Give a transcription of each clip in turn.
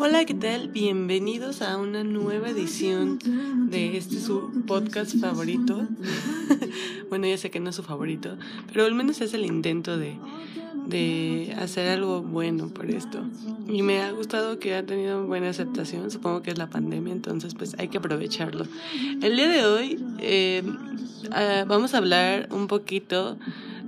Hola, ¿qué tal? Bienvenidos a una nueva edición de este su podcast favorito. bueno, ya sé que no es su favorito, pero al menos es el intento de, de hacer algo bueno por esto. Y me ha gustado que ha tenido buena aceptación, supongo que es la pandemia, entonces pues hay que aprovecharlo. El día de hoy eh, ah, vamos a hablar un poquito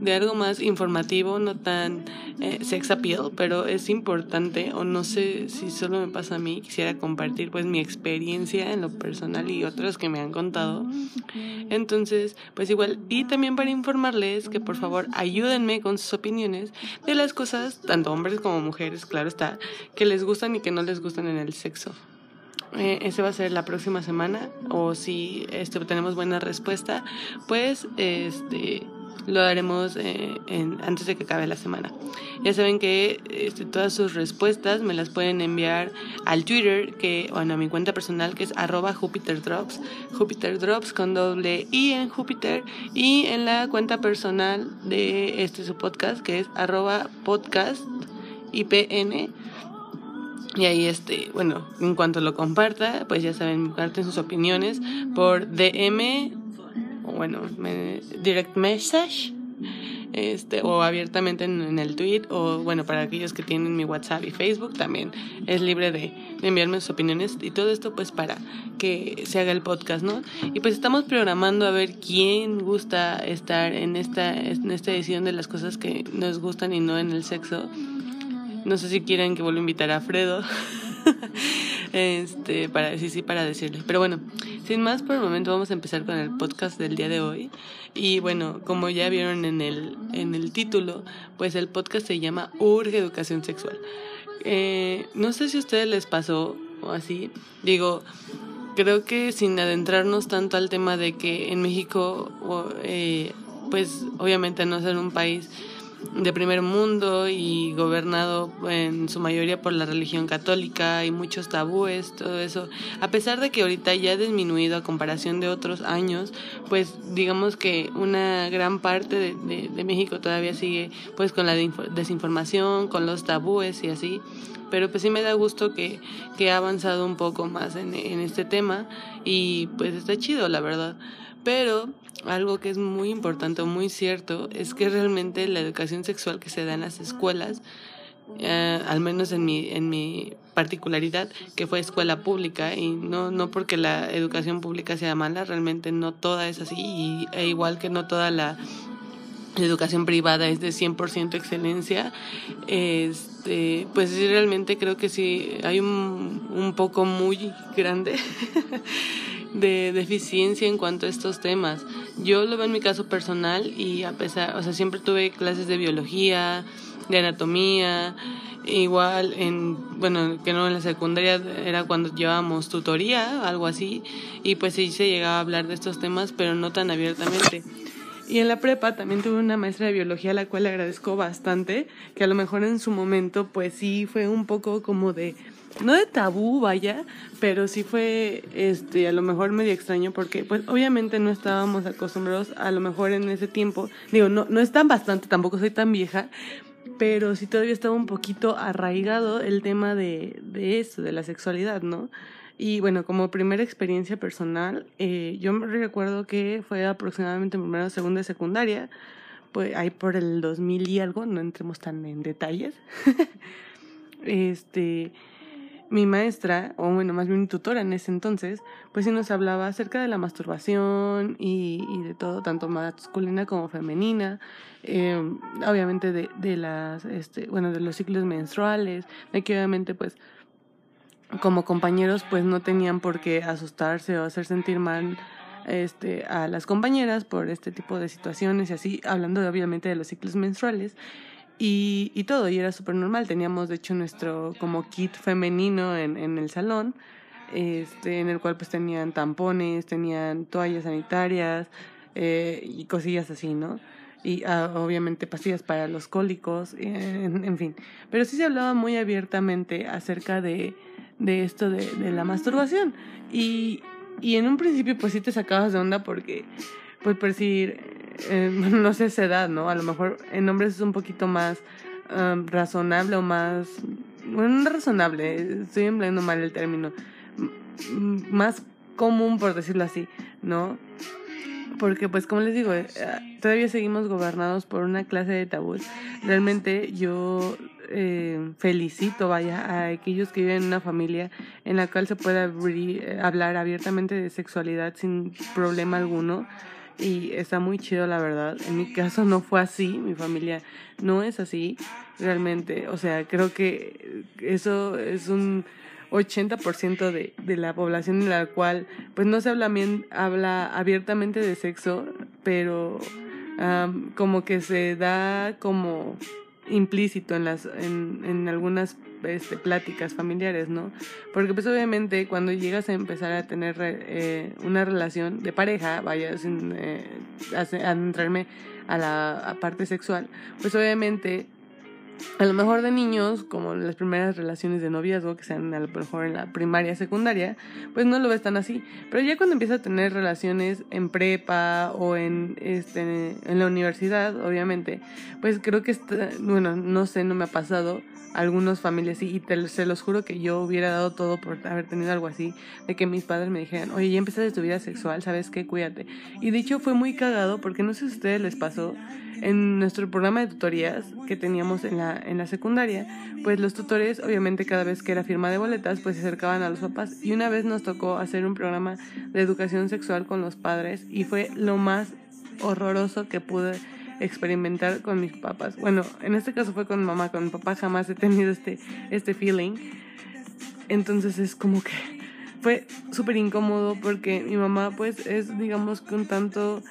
de algo más informativo, no tan eh, sex appeal, pero es importante, o no sé si solo me pasa a mí, quisiera compartir pues mi experiencia en lo personal y otras que me han contado. Entonces, pues igual, y también para informarles que por favor ayúdenme con sus opiniones de las cosas, tanto hombres como mujeres, claro está, que les gustan y que no les gustan en el sexo. Eh, ese va a ser la próxima semana o si este, tenemos buena respuesta, pues este lo haremos eh, en, antes de que acabe la semana. Ya saben que este, todas sus respuestas me las pueden enviar al Twitter, que, bueno, a mi cuenta personal, que es arroba Jupiter Drops, Jupiter Drops con doble I en Jupiter, y en la cuenta personal de este su podcast, que es arroba. Y ahí, este, bueno, en cuanto lo comparta, pues ya saben, comparten sus opiniones por DM bueno, direct message, este, o abiertamente en, el tweet, o bueno, para aquellos que tienen mi WhatsApp y Facebook también es libre de, enviarme sus opiniones y todo esto pues para que se haga el podcast, ¿no? Y pues estamos programando a ver quién gusta estar en esta, en esta edición de las cosas que nos gustan y no en el sexo. No sé si quieren que vuelva a invitar a Fredo. este, para decir sí, para decirle. Pero bueno, sin más por el momento vamos a empezar con el podcast del día de hoy. Y bueno, como ya vieron en el, en el título, pues el podcast se llama Urge Educación Sexual. Eh, no sé si a ustedes les pasó o así. Digo, creo que sin adentrarnos tanto al tema de que en México, eh, pues obviamente no ser un país de primer mundo y gobernado en su mayoría por la religión católica y muchos tabúes, todo eso. A pesar de que ahorita ya ha disminuido a comparación de otros años, pues digamos que una gran parte de, de, México todavía sigue pues con la desinformación, con los tabúes y así. Pero pues sí me da gusto que, que ha avanzado un poco más en, en este tema y pues está chido, la verdad. Pero algo que es muy importante muy cierto es que realmente la educación sexual que se da en las escuelas, eh, al menos en mi, en mi particularidad, que fue escuela pública, y no, no porque la educación pública sea mala, realmente no toda es así, y, e igual que no toda la educación privada es de 100% excelencia, este, pues sí, realmente creo que sí, hay un, un poco muy grande de deficiencia en cuanto a estos temas. Yo lo veo en mi caso personal y a pesar, o sea, siempre tuve clases de biología, de anatomía, igual en, bueno, que no en la secundaria era cuando llevábamos tutoría, algo así, y pues sí se llegaba a hablar de estos temas, pero no tan abiertamente. Y en la prepa también tuve una maestra de biología a la cual le agradezco bastante, que a lo mejor en su momento pues sí fue un poco como de no de tabú, vaya, pero sí fue este a lo mejor medio extraño porque pues obviamente no estábamos acostumbrados a lo mejor en ese tiempo. Digo, no no es tan bastante, tampoco soy tan vieja, pero sí todavía estaba un poquito arraigado el tema de de eso, de la sexualidad, ¿no? Y bueno, como primera experiencia personal, eh, yo me recuerdo que fue aproximadamente primero, segunda y secundaria, pues ahí por el 2000 y algo, no entremos tan en detalles. este, mi maestra, o bueno, más bien mi tutora en ese entonces, pues sí nos hablaba acerca de la masturbación y, de todo, tanto masculina como femenina, eh, obviamente de, de las, este, bueno, de los ciclos menstruales, de que obviamente pues como compañeros pues no tenían por qué asustarse o hacer sentir mal este, a las compañeras por este tipo de situaciones y así, hablando obviamente de los ciclos menstruales y, y todo, y era súper normal. Teníamos, de hecho, nuestro como kit femenino en, en el salón, este, en el cual pues tenían tampones, tenían toallas sanitarias eh, y cosillas así, ¿no? Y ah, obviamente pastillas para los cólicos, en, en, fin. Pero sí se hablaba muy abiertamente acerca de, de esto de, de la masturbación. Y, y en un principio pues sí te sacabas de onda porque, pues por decir, eh, no sé esa edad, ¿no? A lo mejor en hombres es un poquito más razonable o más bueno, no razonable, estoy empleando mal el término, más común por decirlo así, ¿no? Porque pues como les digo, eh, todavía seguimos gobernados por una clase de tabús. Realmente yo eh, felicito, vaya, a aquellos que viven en una familia en la cual se pueda eh, hablar abiertamente de sexualidad sin problema alguno. Y está muy chido, la verdad. En mi caso no fue así, mi familia no es así, realmente. O sea, creo que eso es un 80% de, de la población en la cual pues no se habla, bien, habla abiertamente de sexo, pero como que se da como implícito en las en, en algunas este, pláticas familiares, ¿no? Porque pues obviamente cuando llegas a empezar a tener eh, una relación de pareja, vaya sin eh, adentrarme a la parte sexual, pues obviamente a lo mejor de niños, como las primeras relaciones de noviazgo, que sean a lo mejor en la primaria, secundaria, pues no lo ves tan así. Pero ya cuando empieza a tener relaciones en prepa o en, este, en la universidad, obviamente, pues creo que, está, bueno, no sé, no me ha pasado, algunas familias sí, y te, se los juro que yo hubiera dado todo por haber tenido algo así, de que mis padres me dijeran, oye, ya empezaste tu vida sexual, ¿sabes qué? Cuídate. Y de hecho fue muy cagado, porque no sé si a ustedes les pasó, en nuestro programa de tutorías que teníamos en la, en la secundaria, pues los tutores, obviamente cada vez que era firma de boletas, pues se acercaban a los papás. Y una vez nos tocó hacer un programa de educación sexual con los padres y fue lo más horroroso que pude experimentar con mis papás. Bueno, en este caso fue con mamá, con papá jamás he tenido este, este feeling. Entonces es como que fue súper incómodo porque mi mamá pues es digamos que un tanto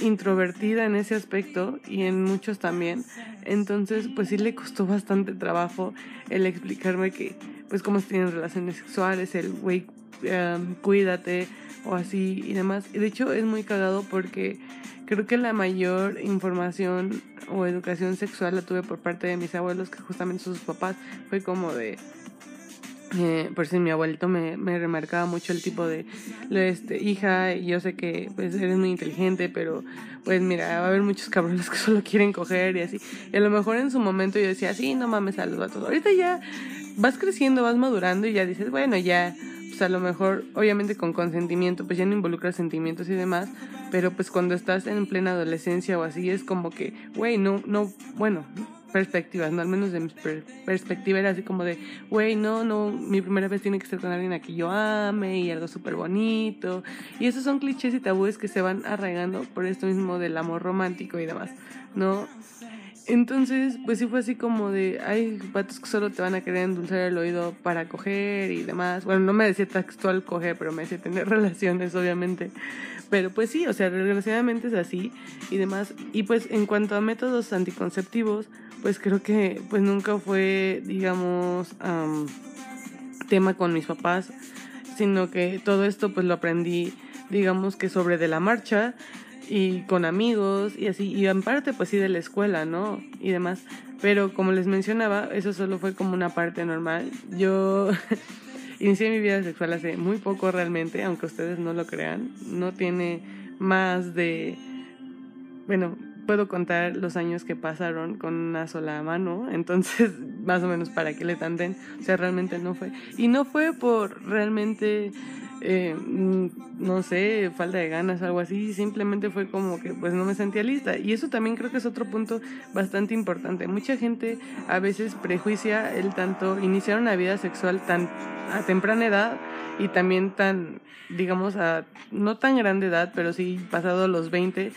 introvertida en ese aspecto y en muchos también. Entonces, pues sí le costó bastante trabajo el explicarme que, pues, cómo se tienen relaciones sexuales, el güey, em, cuídate o así y demás. Y de hecho es muy cagado porque creo que la mayor información o educación sexual la tuve por parte de mis abuelos, que justamente sus papás, fue como de eh, por si mi abuelito me, me remarcaba mucho el tipo de este, hija, yo sé que pues eres muy inteligente, pero pues mira, va a haber muchos cabrones que solo quieren coger y así. Y a lo mejor en su momento yo decía, sí, no mames a los vatos. Ahorita ya vas creciendo, vas madurando y ya dices, bueno, ya, a lo mejor, obviamente con consentimiento, pues ya no involucras sentimientos y demás, pero pues cuando estás en plena adolescencia o así, es como que, güey, no, no, bueno, perspectivas, ¿no? Al menos de mi perspectiva era así como de, güey, no, no, mi primera vez tiene que ser con alguien a quien yo ame y algo súper bonito. Y esos son clichés y tabúes que se van arraigando por esto mismo del amor romántico y demás, ¿no? Entonces, pues sí fue así como de, hay patos que solo te van a querer endulzar el oído para coger y demás. Bueno, no me decía textual coger, pero me decía tener relaciones, obviamente. Pero pues sí, o sea, desgraciadamente es así y demás. Y pues en cuanto a métodos anticonceptivos, pues creo que pues nunca fue, digamos, tema con mis papás, sino que todo esto pues lo aprendí, digamos que sobre de la marcha y con amigos y así, y en parte pues sí de la escuela, ¿no? Y demás. Pero como les mencionaba, eso solo fue como una parte normal. Yo inicié mi vida sexual hace muy poco realmente, aunque ustedes no lo crean. No tiene más de, bueno, puedo contar los años que pasaron con una sola mano, entonces más o menos para que le tanten, o sea, realmente no fue. Y no fue por realmente, eh, mm, no sé, falta de ganas, algo así, simplemente fue como que pues no me sentía lista. Y eso también creo que es otro punto bastante importante. Mucha gente a veces prejuicia el tanto iniciar una vida sexual tan a temprana edad y también tan, digamos, a no tan grande edad, pero sí pasado los 20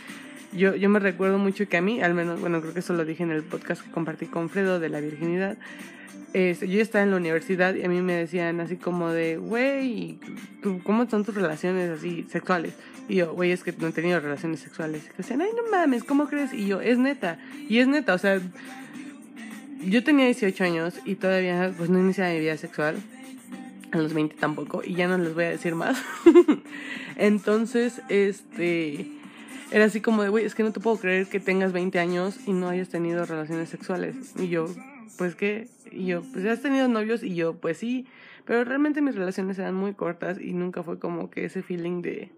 yo, yo me recuerdo mucho que a mí, al menos, bueno, creo que eso lo dije en el podcast que compartí con Fredo de la virginidad. Este, yo estaba en la universidad y a mí me decían así como de, güey, ¿cómo son tus relaciones así sexuales? Y yo, güey, es que no he tenido relaciones sexuales. Y decían, ay, no mames, ¿cómo crees? Y yo, es neta. Y es neta, o sea, yo tenía 18 años y todavía pues no iniciaba mi vida sexual. A los 20 tampoco. Y ya no les voy a decir más. Entonces, este era así como de, güey, es que no te puedo creer que tengas 20 años y no hayas tenido relaciones sexuales. Y yo, pues qué, y yo, pues has tenido novios y yo, pues sí, pero realmente mis relaciones eran muy cortas y nunca fue como que ese feeling de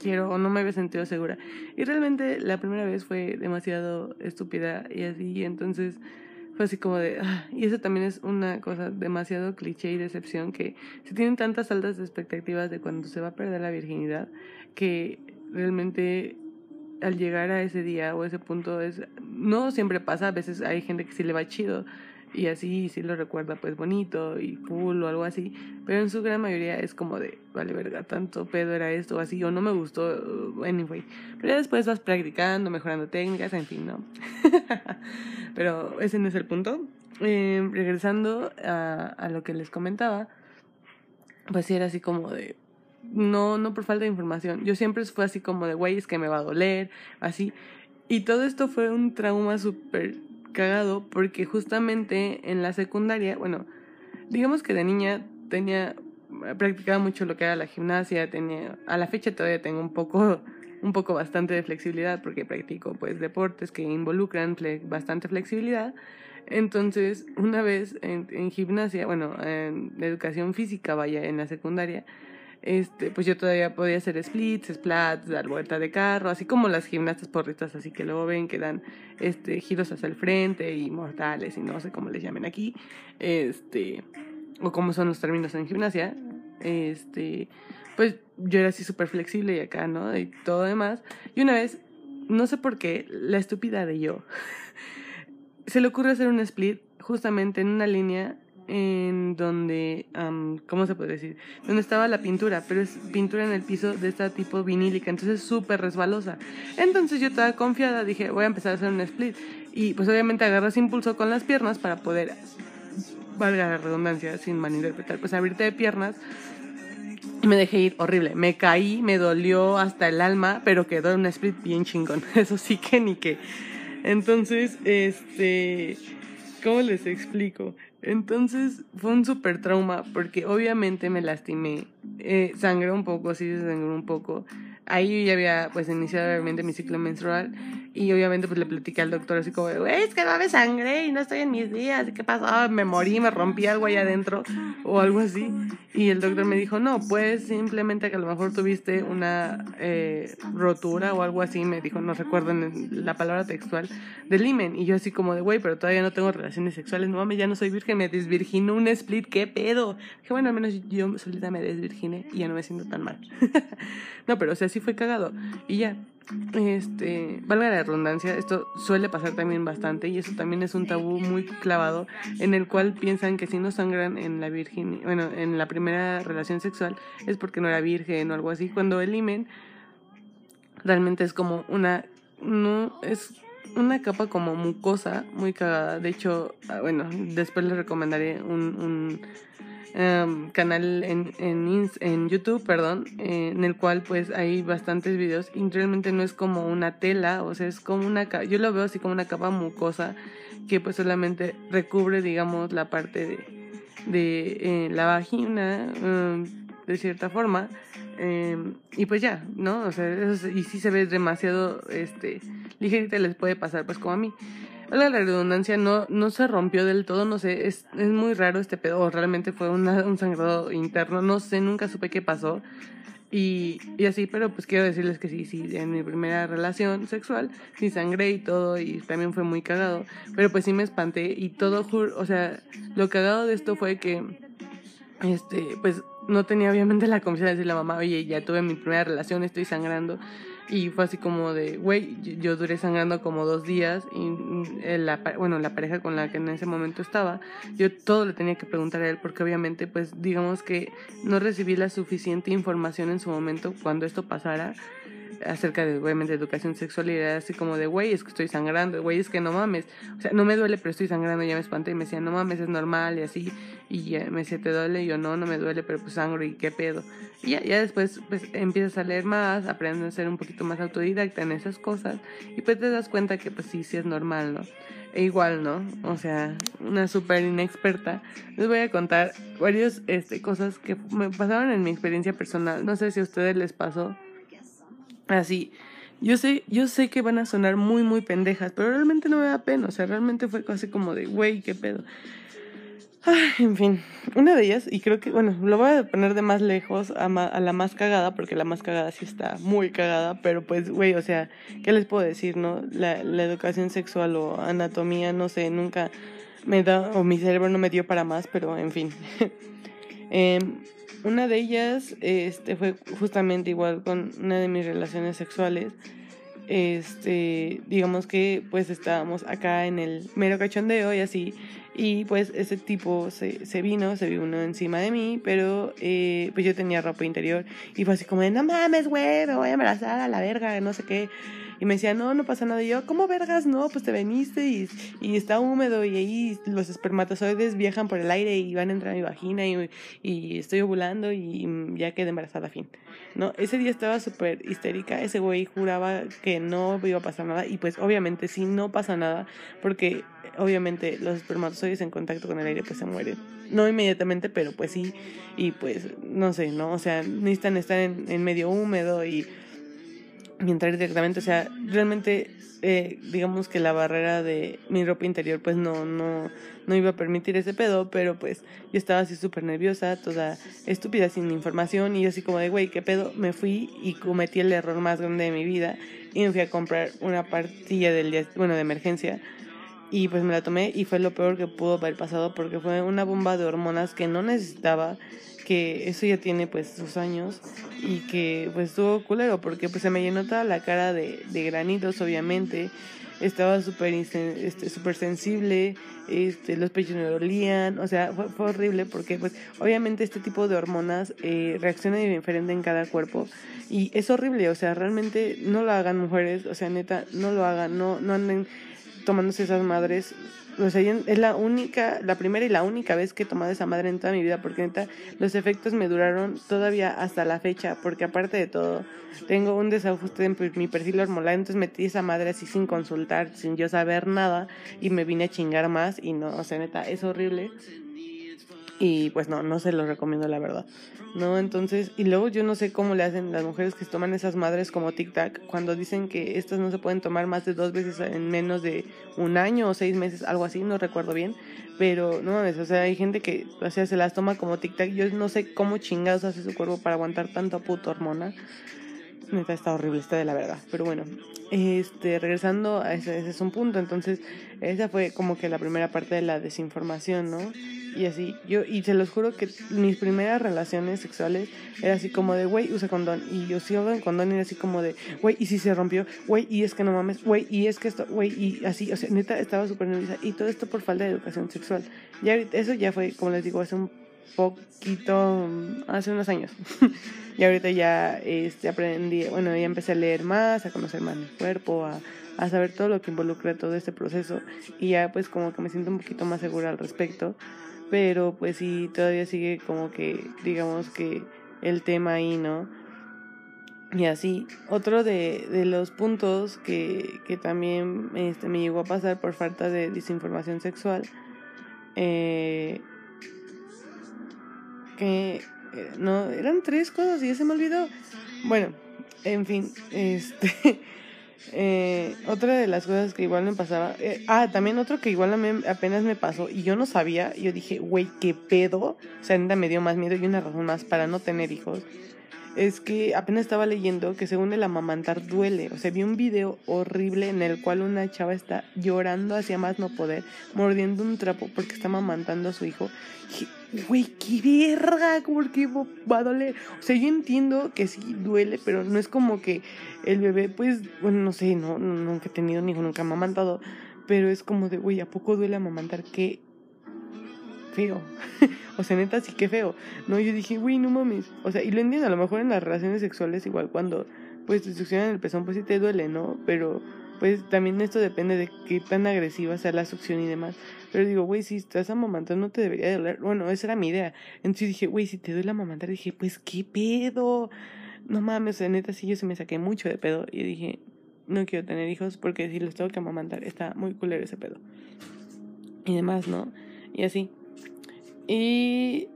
quiero o no me había sentido segura. Y realmente la primera vez fue demasiado estúpida y así, entonces fue así como de, ah, y eso también es una cosa demasiado cliché y decepción, que se tienen tantas altas expectativas de cuando se va a perder la virginidad, que realmente al llegar a ese día o ese punto es, no siempre pasa, a veces hay gente que sí le va chido, y así sí lo recuerda pues bonito y cool o algo así, pero en su gran mayoría es como de, vale verga, tanto pedo era esto o así, o no me gustó, anyway, pero ya después vas practicando, mejorando técnicas, en fin, ¿no? pero ese no es el punto. Eh, regresando a, a lo que les comentaba, pues sí era así como de, no, no por falta de información, yo siempre fue así como de, güey, es que me va a doler, así, y todo esto fue un trauma súper cagado porque justamente en la secundaria, bueno, digamos que de niña tenía practicaba mucho lo que era la gimnasia, tenía a la fecha todavía tengo un poco un poco bastante de flexibilidad porque practico pues deportes que involucran bastante flexibilidad. Entonces, una vez en, en gimnasia, bueno, en educación física, vaya, en la secundaria, este, pues yo todavía podía hacer splits, splats, dar vuelta de carro, así como las gimnastas porritas, así que luego ven que dan este, giros hacia el frente y mortales y no sé cómo les llamen aquí, este, o cómo son los términos en gimnasia, este, pues yo era así súper flexible y acá, ¿no? Y todo demás. Y una vez, no sé por qué, la estúpida de yo, se le ocurre hacer un split justamente en una línea en donde, ¿cómo se puede decir? Donde estaba la pintura, pero es pintura en el piso de este tipo vinílica, entonces es súper resbalosa. Entonces yo estaba confiada, dije, voy a empezar a hacer un split. Y pues obviamente agarras impulso con las piernas para poder, valga la redundancia, sin malinterpretar, pues abrirte de piernas. Me dejé ir horrible. Me caí, me dolió hasta el alma, pero quedó en un split bien chingón. Eso sí que ni que. Entonces, este. ¿Cómo les explico? Entonces fue un súper trauma porque obviamente me lastimé, eh, sangré un poco, sí se sangró un poco. Ahí ya había pues iniciado realmente mi ciclo menstrual y obviamente pues le platiqué al doctor así como, güey, es que no me sangré y no estoy en mis días, ¿qué pasó? Me morí, me rompí algo ahí adentro o algo así. Y el doctor me dijo, no, pues simplemente que a lo mejor tuviste una eh, rotura o algo así, me dijo, no recuerdo la palabra textual, del limen. Y yo así como de, güey, pero todavía no tengo relaciones sexuales, no mames, ya no soy virgen, me desvirginó un split, ¿qué pedo? Dije, bueno, al menos yo solita me desvirginé y ya no me siento tan mal. no, pero o sea, sí fue cagado. Y ya, este, valga la redundancia, esto suele pasar también bastante y eso también es un tabú muy clavado en el cual piensan que si no sangran en la virgen, bueno, en la primera relación sexual es porque no era virgen o algo así, cuando el imen realmente es como una no es una capa como mucosa muy cagada, de hecho, ah, bueno, después les recomendaré un, un Em, canal en, en, en, YouTube, perdón, en el cual pues hay bastantes videos y realmente no es como una tela, o sea, es como una, yo lo veo así como una capa mucosa que pues solamente recubre, digamos, la parte de, de eh, la vagina, em, de cierta forma, em, y pues ya, ¿no? O sea, y si se ve demasiado, este, ligerita les puede pasar pues como a mí la redundancia no, no se rompió del todo, no sé, es, es muy raro este pedo, realmente fue un sangrado interno, no sé, nunca supe qué pasó. Y, y así, pero pues quiero decirles que sí, sí, en mi primera relación sexual, sí sangré y todo, y también fue muy cagado, pero pues sí me espanté y todo, o sea, lo cagado de esto fue que, este, pues no tenía obviamente la confianza de decirle a mamá, oye, ya tuve mi primera relación, estoy sangrando, y fue así como de, güey, yo duré sangrando como dos días y la, bueno, la pareja con la que en ese momento estaba, yo todo le tenía que preguntar a él porque obviamente pues digamos que no recibí la suficiente información en su momento cuando esto pasara acerca de, obviamente, educación sexual y era así como de, güey, es que estoy sangrando, güey, es que no mames, o sea, no me duele, pero estoy sangrando, ya me espanté y me decía, no mames, es normal y así, y me decía, ¿te duele? Y yo, no, no me duele, pero pues sangro y qué pedo. Y ya, después, pues, empiezas a leer más, aprendes a ser un poquito más autodidacta en esas cosas, y pues te das cuenta que, pues, sí, sí es normal, ¿no? E igual, ¿no? O sea, una súper inexperta. Les voy a contar varias este, cosas que me pasaron en mi experiencia personal. No sé si a ustedes les pasó. Así, yo sé, yo sé que van a sonar muy, muy pendejas, pero realmente no me da pena, o sea, realmente fue casi como de, güey, qué pedo. En fin, una de ellas, y creo que, bueno, lo voy a poner de más lejos a, la más cagada, porque la más cagada sí está muy cagada, pero pues, güey, o sea, ¿qué les puedo decir, no? La, la educación sexual o anatomía, no sé, nunca me da, o mi cerebro no me dio para más, pero en fin. Em, una de ellas este, fue justamente igual con una de mis relaciones sexuales. Este, digamos que pues estábamos acá en el mero cachondeo y así. Y pues ese tipo se, se vino, se vino encima de mí, pero eh, pues yo tenía ropa interior y fue así como de, no mames, güey, me voy a embarazar a la verga, no sé qué. Y me decía, no, no pasa nada. Y yo, ¿cómo vergas? No, pues te veniste y, y está húmedo y ahí los espermatozoides viajan por el aire y van a entrar a mi vagina y, y estoy ovulando y ya quedé embarazada, fin. ¿No? Ese día estaba súper histérica. Ese güey juraba que no iba a pasar nada y pues obviamente sí no pasa nada porque obviamente los espermatozoides en contacto con el aire pues se mueren. No inmediatamente, pero pues sí. Y pues no sé, ¿no? O sea, necesitan estar en, en medio húmedo y y entrar directamente, o sea, realmente eh, digamos que la barrera de mi ropa interior pues no, no, no iba a permitir ese pedo, pero pues yo estaba así súper nerviosa, toda estúpida, sin información y yo así como de, güey, ¿qué pedo? Me fui y cometí el error más grande de mi vida y me fui a comprar una partilla del día, bueno, de emergencia y pues me la tomé y fue lo peor que pudo haber pasado porque fue una bomba de hormonas que no necesitaba que eso ya tiene pues sus años y que pues estuvo culero porque pues se me llenó toda la cara de, de granitos obviamente. Estaba súper este, super sensible este los pechos me dolían o sea fue, horrible porque pues obviamente este tipo de hormonas eh, reacciona diferente en cada cuerpo y es horrible o sea realmente no lo hagan mujeres o sea neta no lo hagan no no anden tomándose esas madres o sea, es la única, la primera y la única vez que he tomado esa madre en toda mi vida, porque neta, los efectos me duraron todavía hasta la fecha, porque aparte de todo, tengo un desajuste en mi perfil hormonal, entonces metí esa madre así sin consultar, sin yo saber nada, y me vine a chingar más, y no, o sea, neta, es horrible. Y pues no, no se lo recomiendo la verdad. ¿No? Entonces, y luego yo no sé cómo le hacen las mujeres que toman esas madres como Tic Tac cuando dicen que estas no se pueden tomar más de dos veces en menos de un año o seis meses, algo así, no recuerdo bien. Pero no mames, o sea, hay gente que o sea, se las toma como Tic Tac. Yo no sé cómo chingados hace su cuerpo para aguantar tanta puta hormona. Neta, está horrible, está de la verdad. Pero bueno, este, regresando a ese, es un punto. Entonces, esa fue como que la primera parte de la desinformación, ¿no? Y así, yo, y se los juro que mis primeras relaciones sexuales era así como de, güey, usa condón. Y yo sí en condón y era así como de, güey, y si se rompió, güey, y es que no mames, güey, y es que esto, güey, y así, o sea, neta, estaba súper nerviosa. Y todo esto por falta de educación sexual. Ya eso ya fue, como les digo, hace un poquito, hace unos años. y ahorita ya este, aprendí, bueno, ya empecé a leer más, a conocer más mi cuerpo, a, saber todo lo que involucra todo este proceso. Y ya pues como que me siento un poquito más segura al respecto pero pues sí, todavía sigue como que, digamos que el tema ahí, ¿no? Y así, otro de, de los puntos que, que también este, me llegó a pasar por falta de desinformación sexual, eh, que eh, no, eran tres cosas y ya se me olvidó. Bueno, en fin, este... Eh, otra de las cosas que igual me pasaba. Eh, ah, también otro que igual apenas me pasó y yo no sabía. Yo dije, güey, qué pedo. O sea, me dio más miedo y una razón más para no tener hijos. Es que apenas estaba leyendo que según el amamantar duele. O sea, vi un video horrible en el cual una chava está llorando hacia más no poder, mordiendo un trapo porque está amamantando a su hijo güey, qué verga, porque va a doler. O sea, yo entiendo que sí duele, pero no es como que el bebé, pues, bueno, no sé, no, nunca he tenido ni nunca amamantado, pero es como de, güey, ¿a poco duele amamantar? Qué feo. o sea, neta, sí, qué feo. No, yo dije, güey, no mames. O sea, y lo entiendo, a lo mejor en las relaciones sexuales, igual cuando, pues, te succionan el pezón, pues sí te duele, ¿no? Pero, pues, también esto depende de qué tan agresiva sea la succión y demás. Pero digo, güey, si estás amamantando no te debería doler. Bueno, esa era mi idea. Entonces dije, güey, si te duele amamantar, dije, pues qué pedo. No mames, en neta sí yo se me saqué mucho de pedo. Y dije, no quiero tener hijos porque si los tengo que amamantar está muy culero ese pedo. Y demás, ¿no? Y así. Y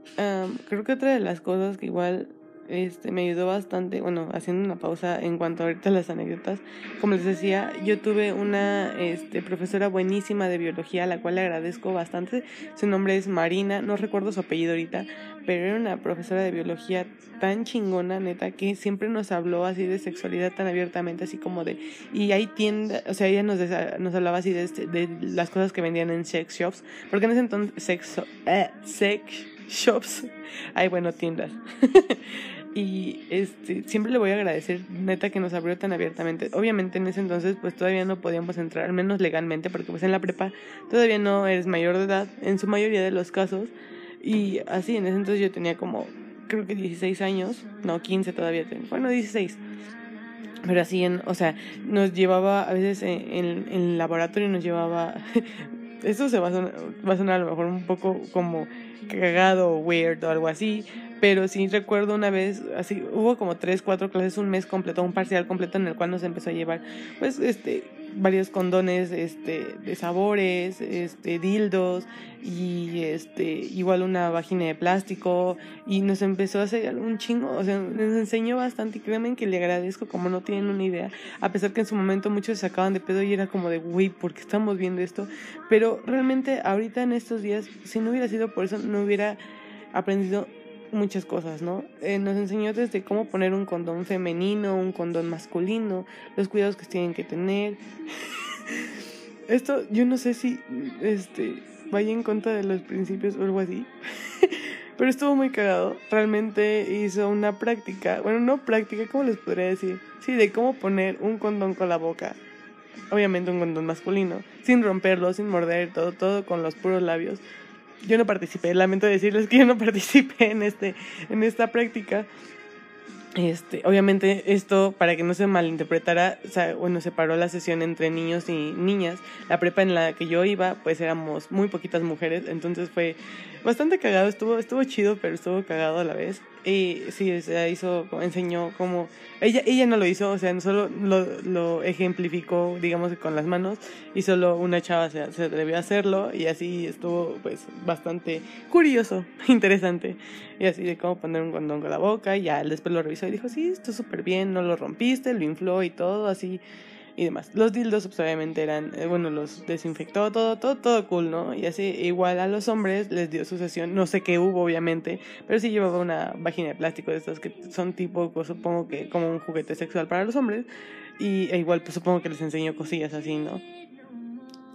creo que otra de las cosas que igual este, me ayudó bastante, bueno, haciendo una pausa en cuanto ahorita a las anécdotas, como les decía, yo tuve una este, profesora buenísima de biología, a la cual le agradezco bastante, su nombre es Marina, no recuerdo su apellido ahorita, pero era una profesora de biología tan chingona, neta, que siempre nos habló así de sexualidad tan abiertamente, así como de, y hay tiendas, o sea, ella nos, nos hablaba así de, este, de las cosas que vendían en sex shops, porque en ese entonces, sex, eh, sex shops, hay bueno, tiendas. y este siempre le voy a agradecer neta que nos abrió tan abiertamente. Obviamente en ese entonces pues todavía no podíamos entrar al menos legalmente porque pues en la prepa todavía no eres mayor de edad en su mayoría de los casos. Y así en ese entonces yo tenía como creo que 16 años no 15 todavía tengo bueno 16 pero así en o sea nos llevaba a veces en, en, el laboratorio nos llevaba esto se va a, sonar, va a sonar a lo mejor un poco como cagado weird o algo así, pero sí recuerdo una vez, así, hubo como tres, cuatro clases, un mes completo, un parcial completo en el cual nos empezó a llevar, pues, este, varios condones, este, de sabores, este, dildos y, este, igual una vagina de plástico y nos empezó a hacer un chingo, o sea, nos enseñó bastante y créanme que le agradezco como no tienen una idea, a pesar que en su momento muchos se sacaban de pedo y era como de, güey, ¿por qué estamos viendo esto? Pero realmente ahorita en estos días, si no hubiera sido por eso, no hubiera aprendido muchas cosas, ¿no? Eh, nos enseñó desde cómo poner un condón femenino, un condón masculino, los cuidados que tienen que tener. Esto yo no sé si este vaya en contra de los principios o algo así. Pero estuvo muy cagado. Realmente hizo una práctica, bueno, no práctica, ¿cómo les podría decir? Sí, de cómo poner un condón con la boca. Obviamente un condón masculino, sin romperlo, sin morder, todo, todo con los puros labios yo no participé, lamento decirles que yo no participé en, este, en esta práctica. Este, obviamente esto, para que no se malinterpretara, o sea, bueno, separó la sesión entre niños y niñas. La prepa en la que yo iba, pues éramos muy poquitas mujeres, entonces fue bastante cagado, estuvo, estuvo chido, pero estuvo cagado a la vez. Y sí, o sea, hizo, enseñó cómo, ella, ella no lo hizo, o sea, solo lo, lo ejemplificó, digamos, con las manos, y solo una chava se, se atrevió a hacerlo, y así estuvo, pues, bastante curioso, interesante, y así de cómo poner un condón con la boca, y ya después lo revisó y dijo, sí, esto súper bien, no lo rompiste, lo infló y todo, así, y demás. Los dildos pues, obviamente eran, eh, bueno, los desinfectó, todo, todo, todo cool, ¿no? Y así igual a los hombres les dio su sesión, no sé qué hubo obviamente, pero sí llevaba una vagina de plástico de estas que son tipo, pues, supongo que como un juguete sexual para los hombres, y e igual pues supongo que les enseñó cosillas así, ¿no?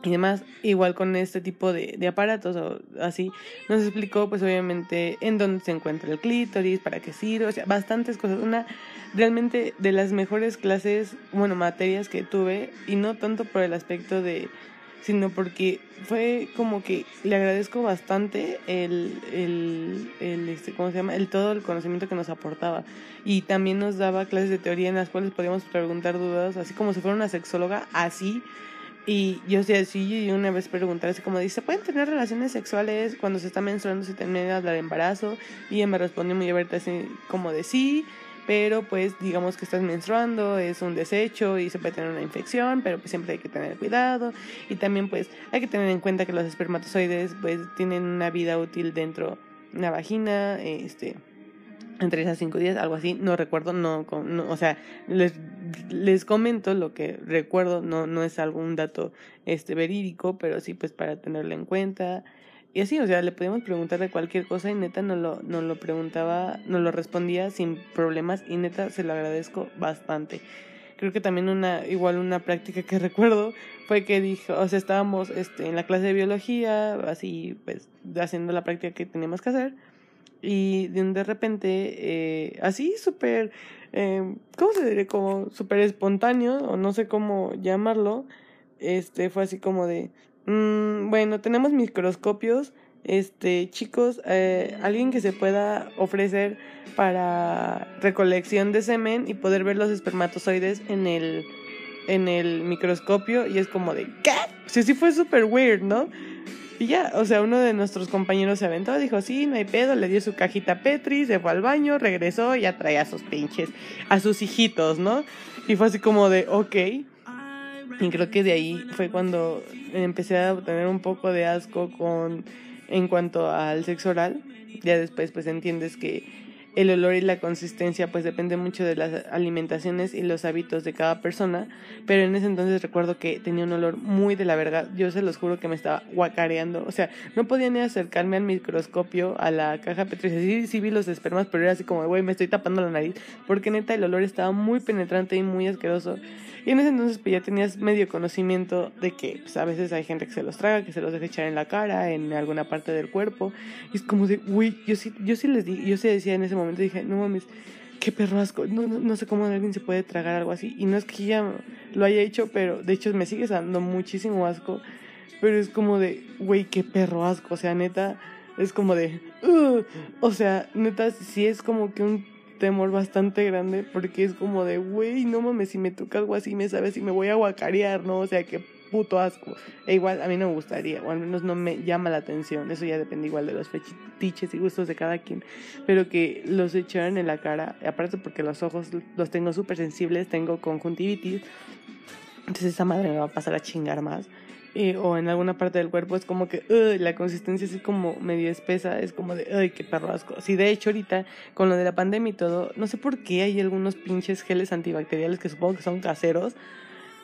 Y demás, igual con este tipo de, de, aparatos o así, nos explicó pues obviamente en dónde se encuentra el clítoris, para qué sirve, o sea, bastantes cosas, una realmente de las mejores clases, bueno, materias que tuve y no tanto por el aspecto de sino porque fue como que le agradezco bastante el, el, el este, ¿cómo se llama? El todo el conocimiento que nos aportaba. Y también nos daba clases de teoría en las cuales podíamos preguntar dudas, así como si fuera una sexóloga, así y yo sí, así, y una vez preguntar así como dice, ¿pueden tener relaciones sexuales cuando se está menstruando, se termina el embarazo? Y ella me respondió muy abierta así como de sí, pero pues digamos que estás menstruando, es un desecho y se puede tener una infección, pero pues siempre hay que tener cuidado. Y también pues hay que tener en cuenta que los espermatozoides pues tienen una vida útil dentro de una vagina, este entre esas cinco días, algo así, no recuerdo, no, no o sea, les, les comento lo que recuerdo, no, no es algún dato este verídico, pero sí pues para tenerlo en cuenta. Y así, o sea, le podíamos preguntar de cualquier cosa y neta no lo, no lo preguntaba, no lo respondía sin problemas y neta se lo agradezco bastante. Creo que también una, igual una práctica que recuerdo fue que dijo, o sea, estábamos este, en la clase de biología, así pues haciendo la práctica que teníamos que hacer y de, repente, eh, así súper, eh, ¿cómo se diría? Como súper espontáneo, o no sé cómo llamarlo, este, fue así como de, mmm, bueno, tenemos microscopios, este, chicos, eh, alguien que se pueda ofrecer para recolección de semen y poder ver los espermatozoides en el, en el microscopio, y es como de, ¿qué? Sí, sí fue súper weird, ¿no? Y ya, o sea, uno de nuestros compañeros se aventó, dijo, sí, no hay pedo, le dio su cajita Petri, se fue al baño, regresó y ya traía a sus pinches, a sus hijitos, ¿no? Y fue así como de, ok. Y creo que de ahí fue cuando empecé a tener un poco de asco con en cuanto al sexo oral. Ya después pues entiendes que el olor y la consistencia pues depende mucho de las alimentaciones y los hábitos de cada persona, pero en ese entonces recuerdo que tenía un olor muy de la verga, yo se los juro que me estaba guacareando, o sea, no podía ni acercarme al microscopio, a la caja petricia, sí, sí vi los espermas, pero era así como, güey, me estoy tapando la nariz, porque neta el olor estaba muy penetrante y muy asqueroso, y en ese entonces pues ya tenías medio conocimiento de que pues, a veces hay gente que se los traga, que se los deja echar en la cara, en alguna parte del cuerpo, y es como de, güey, yo sí, yo sí les di, yo sí decía en ese momento dije, no mames, qué perro asco, no, no, sé cómo alguien se puede tragar algo así. Y no es que ya lo haya hecho, pero de hecho me sigue dando muchísimo asco. Pero es como de, güey, qué perro asco. O sea, neta, es como de, o sea, neta, sí es como que un temor bastante grande porque es como de, güey, no mames, si me toca algo así, me sabes si me voy a guacarear, ¿no? O sea, que puto asco. E igual a mí no me gustaría, o al menos no me llama la atención. Eso ya depende igual de los fetiches y gustos de cada quien. Pero que los echaran en la cara, aparte porque los ojos los tengo súper sensibles, tengo conjuntivitis. Entonces esa madre me va a pasar a chingar más. Eh, o en alguna parte del cuerpo es como que la consistencia es como medio espesa, es como de, ay, qué perro asco. Sí, de hecho ahorita con lo de la pandemia y todo, no sé por qué hay algunos pinches geles antibacteriales que supongo que son caseros,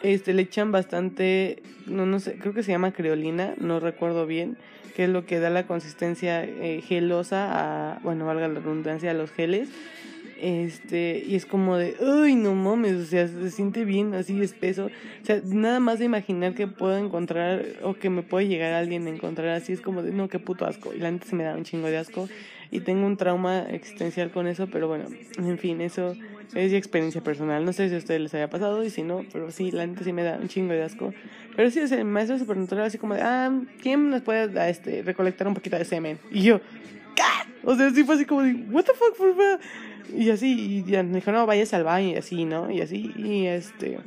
este, le echan bastante, no, no sé, creo que se llama creolina, no recuerdo bien, que es lo que da la consistencia eh, gelosa a, bueno, valga la redundancia, a los geles. Este, y es como de, uy, no mames, o sea, se siente bien así espeso. O sea, nada más de imaginar que puedo encontrar o que me puede llegar alguien a encontrar así, es como de, no, qué puto asco. Y la neta se me da un chingo de asco y tengo un trauma existencial con eso, pero bueno, en fin, eso es experiencia personal. No sé si a ustedes les haya pasado y si no, pero sí, la neta sí me da un chingo de asco. Pero sí, el maestro supernatural así como de, ah, ¿quién nos puede este, recolectar un poquito de semen? Y yo, ¿qué? O sea, sí fue así como de, what the fuck, por Y así, y ya me dijo, no, vayas al baño y así, ¿no? Y así, y este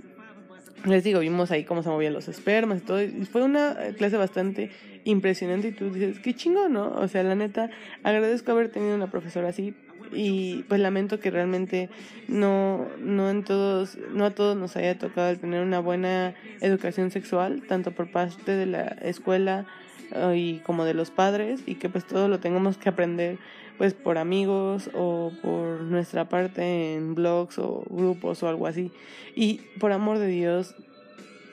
les digo, vimos ahí cómo se movían los espermas y todo. Y fue una clase bastante impresionante y tú dices, qué chingo, ¿no? O sea, la neta, agradezco haber tenido una profesora así y pues lamento que realmente no, no en todos, no a todos nos haya tocado tener una buena educación sexual, tanto por parte de la escuela eh, y como de los padres y que pues todo lo tengamos que aprender pues por amigos o por nuestra parte en blogs o grupos o algo así. Y por amor de Dios,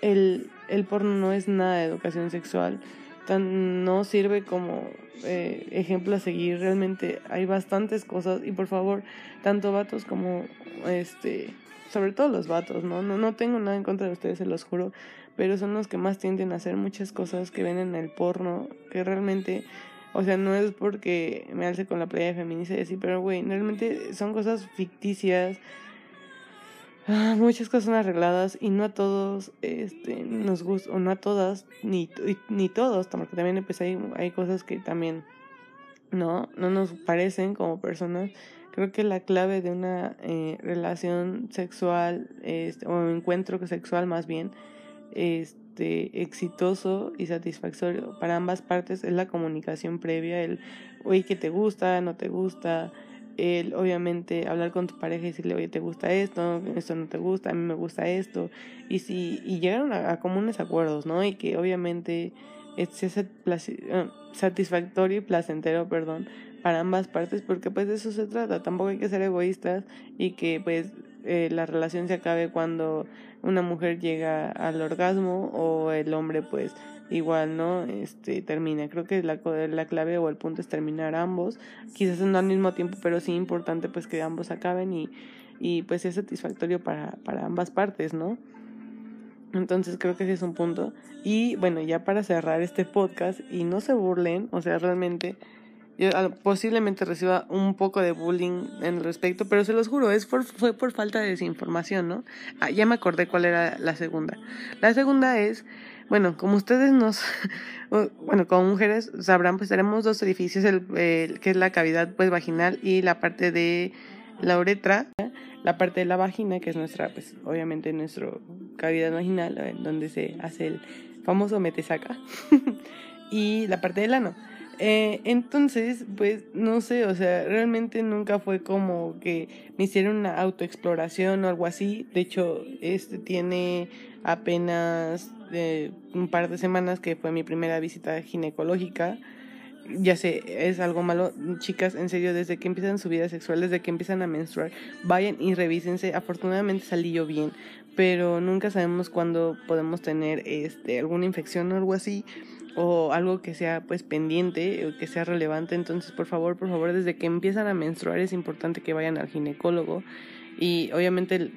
el, el porno no es nada de educación sexual, tan, no sirve como eh, ejemplo a seguir, realmente hay bastantes cosas y por favor, tanto vatos como este, sobre todo los vatos, ¿no? No, no tengo nada en contra de ustedes, se los juro, pero son los que más tienden a hacer muchas cosas que ven en el porno, que realmente o sea, no es porque me alce con la playa feminista y así, pero güey, realmente son cosas ficticias. Ah, muchas cosas son arregladas y no a todos este, nos gusta, o no a todas, ni, ni todos, porque también pues, hay, hay cosas que también no, no nos parecen como personas. Creo que la clave de una eh, relación sexual este, o encuentro sexual más bien este, este, exitoso y satisfactorio para ambas partes es la comunicación previa, el, oye, que te gusta, no te gusta, el, obviamente, hablar con tu pareja y decirle, oye, te gusta esto, esto no te gusta, a mí me gusta esto, y si, y llegaron a, comunes acuerdos, ¿no? Y que obviamente es ah, satisfactorio y placentero, perdón, para ambas partes, porque pues de eso se trata, tampoco hay que ser egoístas y que pues eh, la relación se acabe cuando una mujer llega al orgasmo o el hombre pues igual no este termina. Creo que la, la clave o el punto es terminar ambos quizás no al mismo tiempo pero sí importante pues que ambos acaben y, y pues es satisfactorio para, para ambas partes no entonces creo que ese es un punto. Y bueno ya para cerrar este podcast y no se burlen o sea realmente yo posiblemente reciba un poco de bullying en el respecto, pero se los juro, es fue por falta de desinformación, ¿no? Ah, ya me acordé cuál era la segunda. La segunda es, bueno, como ustedes nos, bueno, como mujeres sabrán, pues tenemos dos edificios, el, que es la cavidad pues vaginal y la parte de la uretra, la parte de la vagina, que es nuestra, pues obviamente nuestra cavidad vaginal, eh, donde se hace el famoso metesaca, y la parte del ano. Eh, entonces, pues no sé, o sea, realmente nunca fue como que me hicieron una autoexploración o algo así. De hecho, este tiene apenas eh, un par de semanas que fue mi primera visita ginecológica. ya sé, es algo malo, chicas, en serio, desde que empiezan su vida sexual, desde que empiezan a menstruar, vayan y revísense. Afortunadamente salí yo bien, pero nunca sabemos cuándo podemos tener este alguna infección o algo así o algo que sea pues pendiente o que sea relevante, entonces por favor, por favor, desde que empiezan a menstruar es importante que vayan al ginecólogo y obviamente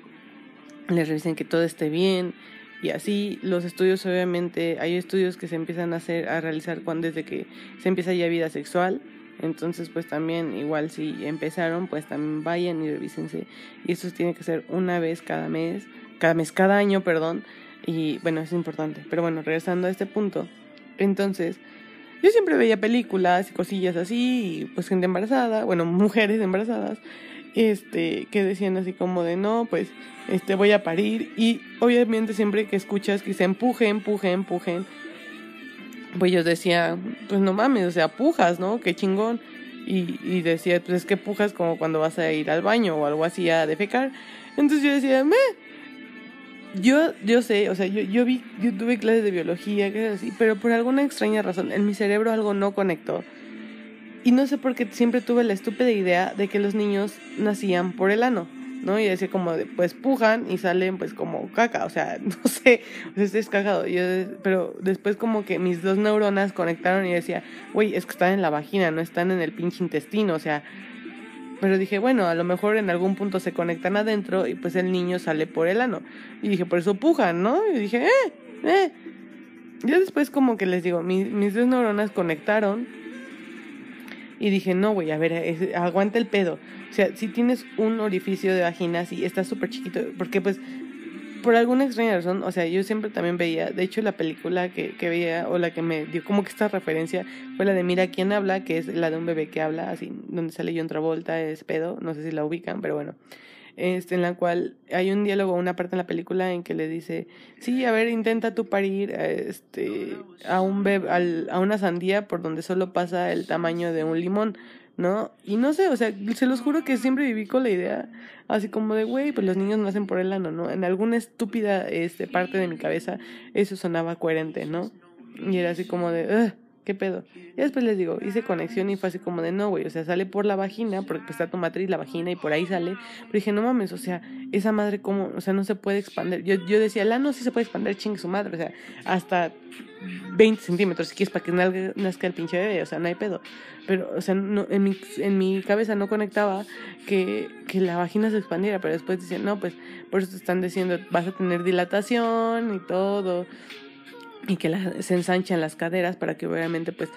les revisen que todo esté bien, y así. Los estudios obviamente hay estudios que se empiezan a hacer a realizar cuando desde que se empieza ya vida sexual entonces pues también igual si empezaron pues también vayan y revísense y esto tiene que ser una vez cada mes cada mes cada año perdón y bueno es importante. Pero bueno regresando a este punto entonces yo siempre veía películas y cosillas así y pues gente embarazada bueno mujeres embarazadas este que decían así como de no pues este, voy a parir. Y obviamente siempre que escuchas que se empuje, empuje, empujen, pues yo decía, pues no mames, o sea, pujas, ¿no? Qué chingón. Y, y decía, pues es que pujas como cuando vas a ir al baño o algo así a defecar. Entonces yo decía, me. Yo, yo sé, o sea, yo, yo vi, yo tuve clases de biología, pero por alguna extraña razón en mi cerebro algo no conectó. Y no sé por qué siempre tuve la estúpida idea de que los niños nacían por el ano. ¿no? Y decía como pues pujan y salen pues como caca, o sea, no sé, o sea, es cagado. Yo, pero después como que mis dos neuronas conectaron y decía, güey, es que están en la vagina, no están en el pinche intestino, o sea, pero dije, bueno, a lo mejor en algún punto se conectan adentro y pues el niño sale por el ano. Y dije, por eso pujan, ¿no? Y dije, eh, eh. Ya después como que les digo, mis dos neuronas conectaron y dije, no, güey, a ver, aguanta el pedo. O sea, si tienes un orificio de vagina, si está súper chiquito, porque pues por alguna extraña razón, o sea, yo siempre también veía, de hecho la película que, que veía o la que me dio como que esta referencia fue la de Mira quién habla, que es la de un bebé que habla, así, donde sale John Travolta, es pedo, no sé si la ubican, pero bueno. Este, en la cual hay un diálogo, una parte en la película en que le dice, sí, a ver, intenta tú parir este, a, un bebé, a una sandía por donde solo pasa el tamaño de un limón, ¿no? Y no sé, o sea, se los juro que siempre viví con la idea así como de, güey, pues los niños nacen por el ano, ¿no? En alguna estúpida este, parte de mi cabeza eso sonaba coherente, ¿no? Y era así como de, ¿qué pedo? Y después les digo, hice conexión y fue así como de no, güey, o sea, sale por la vagina, porque pues, está tu matriz, la vagina, y por ahí sale. Pero dije, no mames, o sea, esa madre, ¿cómo? O sea, no se puede expandir. Yo, yo decía, la no sí se puede expandir, chingue su madre, o sea, hasta 20 centímetros, si quieres, para que nazca el pinche bebé, o sea, no hay pedo. Pero, o sea, no, en, mi, en mi cabeza no conectaba que, que la vagina se expandiera, pero después decían, no, pues, por eso te están diciendo, vas a tener dilatación y todo y que se ensanchan las caderas para que obviamente pues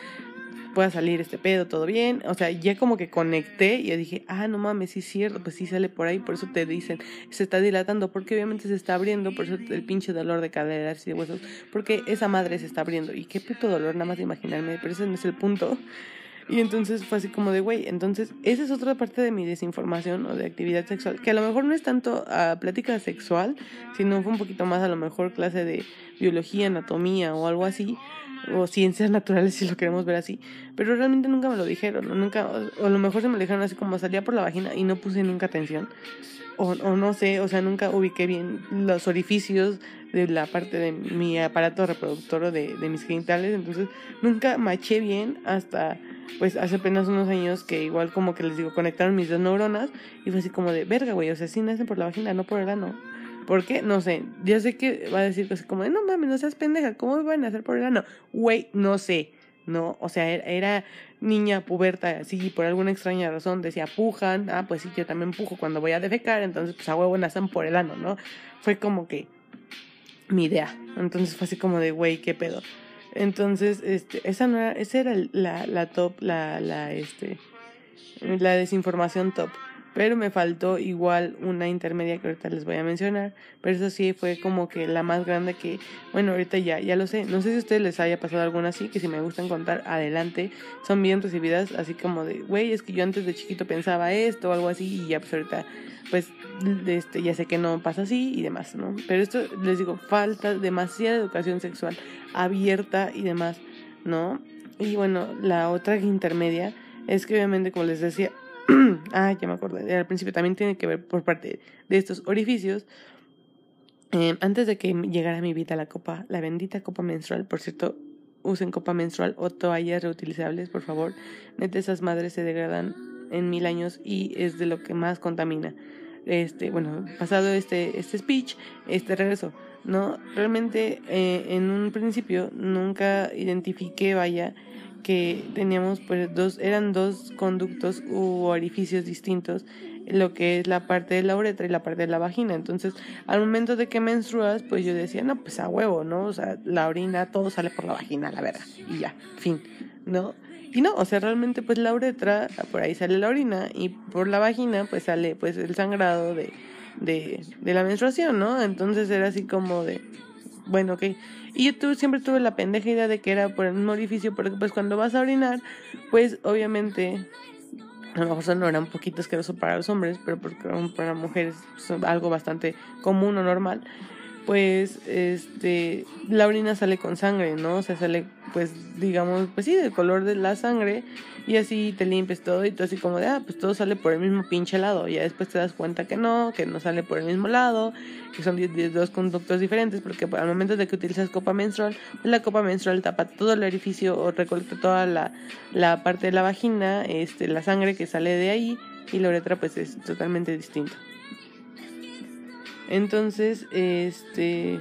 pueda salir este pedo, todo bien. O sea, ya como que conecté y yo dije, ah, no mames, sí es cierto, pues sí sale por ahí, por eso te dicen, se está dilatando, porque obviamente se está abriendo, por eso el pinche dolor de caderas y de huesos, porque esa madre se está abriendo. Y qué puto dolor, nada más de imaginarme, pero ese no es el punto. Y entonces fue así como de, güey, entonces esa es otra parte de mi desinformación o de actividad sexual, que a lo mejor no es tanto a plática sexual, sino fue un poquito más a lo mejor clase de biología, anatomía o algo así, o ciencias naturales si lo queremos ver así, pero realmente nunca me lo dijeron, o nunca, o, a lo mejor se me lo dijeron así como salía por la vagina y no puse nunca atención, o, o no sé, o sea, nunca ubiqué bien los orificios de la parte de mi aparato reproductor o de, de mis genitales, entonces nunca maché bien hasta pues hace apenas unos años que igual como que les digo, conectaron mis dos neuronas y fue así como de, verga, güey, o sea, sí nacen por la vagina, no por el ano. ¿Por qué? No sé. Ya sé que va a decir cosas como de, no mames, no seas pendeja, ¿cómo van a hacer por el ano? Güey, no sé. No, o sea, era, niña puberta, así, por alguna extraña razón decía pujan, ah, pues sí, yo también pujo cuando voy a defecar, entonces pues a huevo nacen por el ano, ¿no? Fue como que mi idea. Entonces fue así como de, güey, ¿qué pedo? Entonces, este, esa no era, esa era la, la top, la, la, este, la desinformación top. Pero me faltó igual una intermedia que ahorita les voy a mencionar. Pero eso sí fue como que la más grande que, bueno, ahorita ya, ya lo sé. No sé si a ustedes les haya pasado alguna así, que si me gustan contar, adelante. Son bien recibidas, así como de, güey, es que yo antes de chiquito pensaba esto o algo así y ya pues ahorita, pues, este, ya sé que no pasa así y demás, ¿no? Pero esto, les digo, falta demasiada educación sexual abierta y demás, ¿no? Y bueno, la otra intermedia es que obviamente, como les decía, ah, ya me acordé, al principio también tiene que ver por parte de estos orificios. Eh, antes de que llegara a mi vida la copa, la bendita copa menstrual, por cierto, usen copa menstrual o toallas reutilizables, por favor. Neta, esas madres se degradan en mil años y es de lo que más contamina. Este, bueno, pasado este, este speech, este regreso. No, realmente eh, en un principio nunca identifiqué, vaya, que teníamos pues dos, eran dos conductos u orificios distintos, lo que es la parte de la uretra y la parte de la vagina. Entonces, al momento de que menstruas, pues yo decía, no, pues a huevo, ¿no? O sea, la orina, todo sale por la vagina, la verdad. Y ya, fin, ¿no? Y no, o sea, realmente pues la uretra, por ahí sale la orina y por la vagina pues sale pues el sangrado de, de, de la menstruación, ¿no? Entonces era así como de, bueno, ok. Y yo tuve, siempre tuve la pendeja idea de que era por el mismo orificio, porque pues cuando vas a orinar, pues obviamente, a lo mejor no era un poquito asqueroso para los hombres, pero porque para mujeres es algo bastante común o normal pues este la orina sale con sangre, ¿no? O sea, sale pues digamos, pues sí, del color de la sangre y así te limpias todo y todo así como de, ah, pues todo sale por el mismo pinche lado. Y ya después te das cuenta que no, que no sale por el mismo lado, que son dos conductos diferentes porque al momento de que utilizas copa menstrual, pues la copa menstrual tapa todo el orificio o recolecta toda la, la parte de la vagina, este, la sangre que sale de ahí y la uretra pues es totalmente distinto. Entonces, este,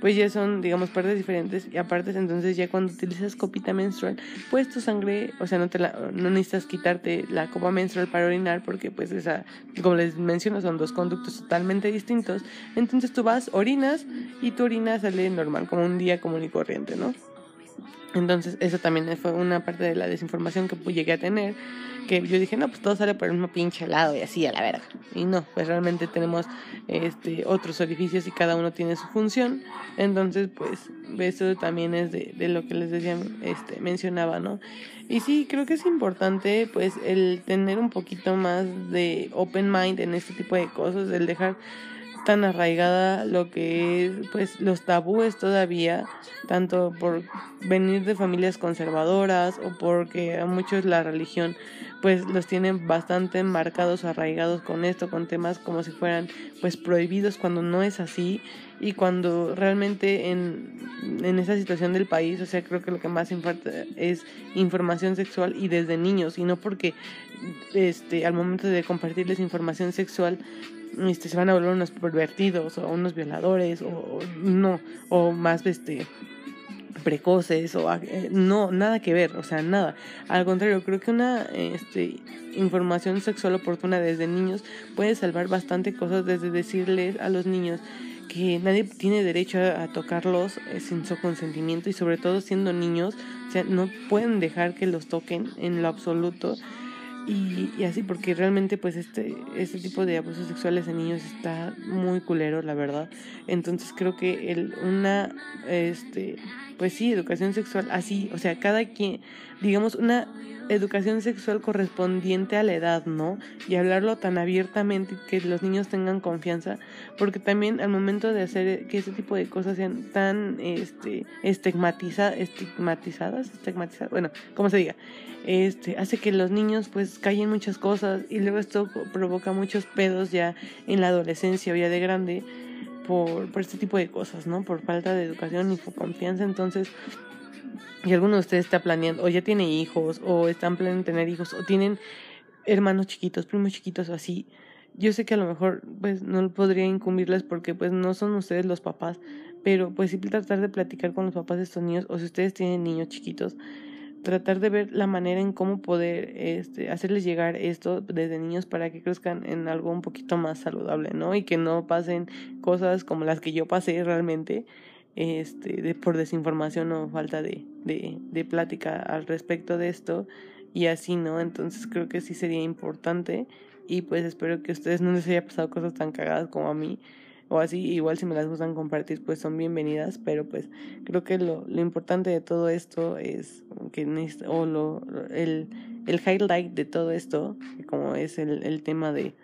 pues ya son, digamos, partes diferentes y aparte, entonces ya cuando utilizas copita menstrual, pues tu sangre, o sea, no te la, no necesitas quitarte la copa menstrual para orinar porque pues esa, como les menciono, son dos conductos totalmente distintos. Entonces tú vas, orinas y tu orina sale normal, como un día común y corriente, ¿no? Entonces, eso también fue una parte de la desinformación que llegué a tener. Que yo dije, no, pues todo sale por el mismo pinche lado y así a la verga. Y no, pues realmente tenemos este, otros orificios y cada uno tiene su función. Entonces, pues, eso también es de, lo que les decía, este, mencionaba, ¿no? Y sí, creo que es importante, pues, el tener un poquito más de open mind en este tipo de cosas, el dejar tan arraigada lo que es pues los tabúes todavía tanto por venir de familias conservadoras o porque a muchos la religión pues los tienen bastante marcados arraigados con esto con temas como si fueran pues prohibidos cuando no es así. Y cuando realmente en, en esa situación del país o sea creo que lo que más importa es información sexual y desde niños y no porque este al momento de compartirles información sexual este, se van a volver unos pervertidos o unos violadores o, no, o más este precoces o eh, no, nada que ver, o sea, nada. Al contrario, creo que una este, información sexual oportuna desde niños puede salvar bastante cosas desde decirles a los niños que nadie tiene derecho a, tocarlos eh, sin su consentimiento y sobre todo siendo niños, o sea, no pueden dejar que los toquen en lo absoluto y, y, así, porque realmente pues este, este tipo de abusos sexuales en niños está muy culero, la verdad. Entonces creo que el, una, este, pues sí, educación sexual así, o sea, cada quien, digamos, una educación sexual correspondiente a la edad, ¿no? Y hablarlo tan abiertamente que los niños tengan confianza, porque también al momento de hacer que ese tipo de cosas sean tan este estigmatiza, estigmatizadas, estigmatizadas, bueno, como se diga, este hace que los niños pues callen muchas cosas y luego esto provoca muchos pedos ya en la adolescencia o ya de grande por, por este tipo de cosas, ¿no? Por falta de educación y por confianza, entonces y alguno de ustedes está planeando, o ya tiene hijos, o están planeando tener hijos, o tienen hermanos chiquitos, primos chiquitos o así, yo sé que a lo mejor pues no podría incumbirles porque pues no son ustedes los papás, pero pues sí tratar de platicar con los papás de estos niños, o si ustedes tienen niños chiquitos, tratar de ver la manera en cómo poder este, hacerles llegar esto desde niños para que crezcan en algo un poquito más saludable, ¿no? Y que no pasen cosas como las que yo pasé realmente este, de, por desinformación o falta de, de, de plática al respecto de esto y así, ¿no? Entonces creo que sí sería importante y pues espero que a ustedes no les haya pasado cosas tan cagadas como a mí o así, igual si me las gustan compartir pues son bienvenidas, pero pues creo que lo, lo importante de todo esto es que o lo, el, el highlight de todo esto, como es el, el tema de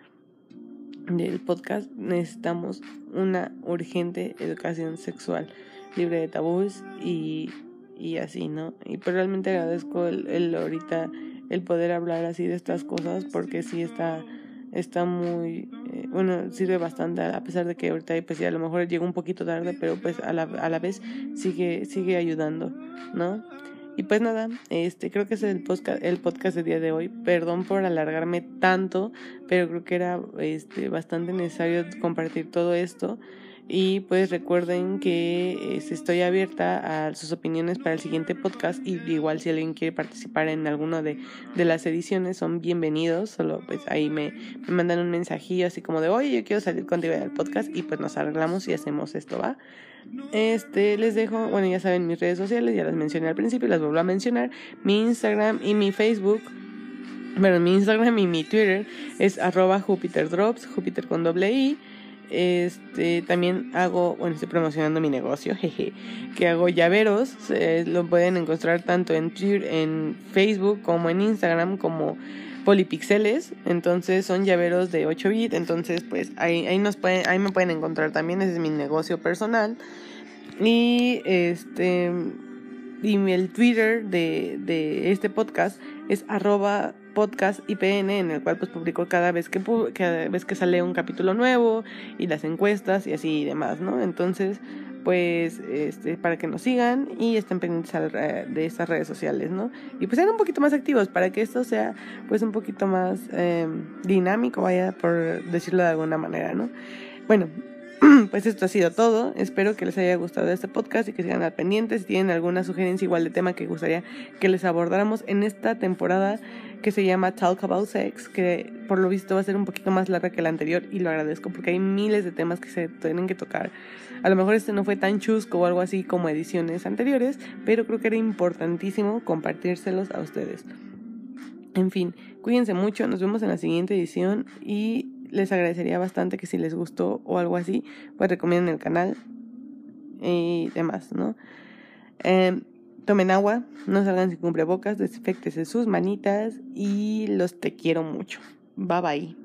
del podcast necesitamos una urgente educación sexual libre de tabús y, y así, ¿no? Y pues realmente agradezco el, el ahorita el poder hablar así de estas cosas porque sí está está muy eh, bueno, sirve bastante, a pesar de que ahorita pues, a lo mejor llegó un poquito tarde, pero pues a la, a la vez sigue, sigue ayudando, ¿no? Y pues nada, este creo que es el podcast, el podcast del día de hoy. Perdón por alargarme tanto, pero creo que era este, bastante necesario compartir todo esto. Y pues recuerden que este, estoy abierta a sus opiniones para el siguiente podcast y igual si alguien quiere participar en alguna de, de, las ediciones son bienvenidos. Solo pues ahí me, me mandan un mensajillo así como de, oye, yo quiero salir contigo del podcast y pues nos arreglamos y hacemos esto, ¿va? Este, les dejo, bueno, ya saben mis redes sociales, ya las mencioné al principio, las vuelvo a mencionar, mi Instagram y mi Facebook. Bueno, mi Instagram y mi Twitter es arroba Jupiter con doble I. Este, también hago, bueno, estoy promocionando mi negocio, jeje, que hago llaveros, lo pueden encontrar tanto en en Facebook como en Instagram como polipixeles, entonces son llaveros de 8 bits, entonces pues ahí, ahí, nos pueden, ahí me pueden encontrar también, ese es mi negocio personal. Y este y el Twitter de, de este podcast es arroba podcast IPN en el cual pues publico cada vez que cada vez que sale un capítulo nuevo y las encuestas y así y demás, ¿no? Entonces, pues este para que nos sigan y estén pendientes de estas redes sociales, ¿no? Y pues sean un poquito más activos para que esto sea pues un poquito más eh, dinámico, vaya por decirlo de alguna manera, ¿no? Bueno, pues esto ha sido todo. Espero que les haya gustado este podcast y que sigan al pendiente. Si tienen alguna sugerencia igual de tema que gustaría que les abordáramos en esta temporada que se llama Talk About Sex, que por lo visto va a ser un poquito más larga que la anterior y lo agradezco porque hay miles de temas que se tienen que tocar. A lo mejor este no fue tan chusco o algo así como ediciones anteriores, pero creo que era importantísimo compartírselos a ustedes. En fin, cuídense mucho, nos vemos en la siguiente edición y les agradecería bastante que si les gustó o algo así, pues recomienden el canal y demás, ¿no? Em, tomen agua, no salgan sin cubrebocas, desinfectense sus manitas y los te quiero mucho. Bye bye.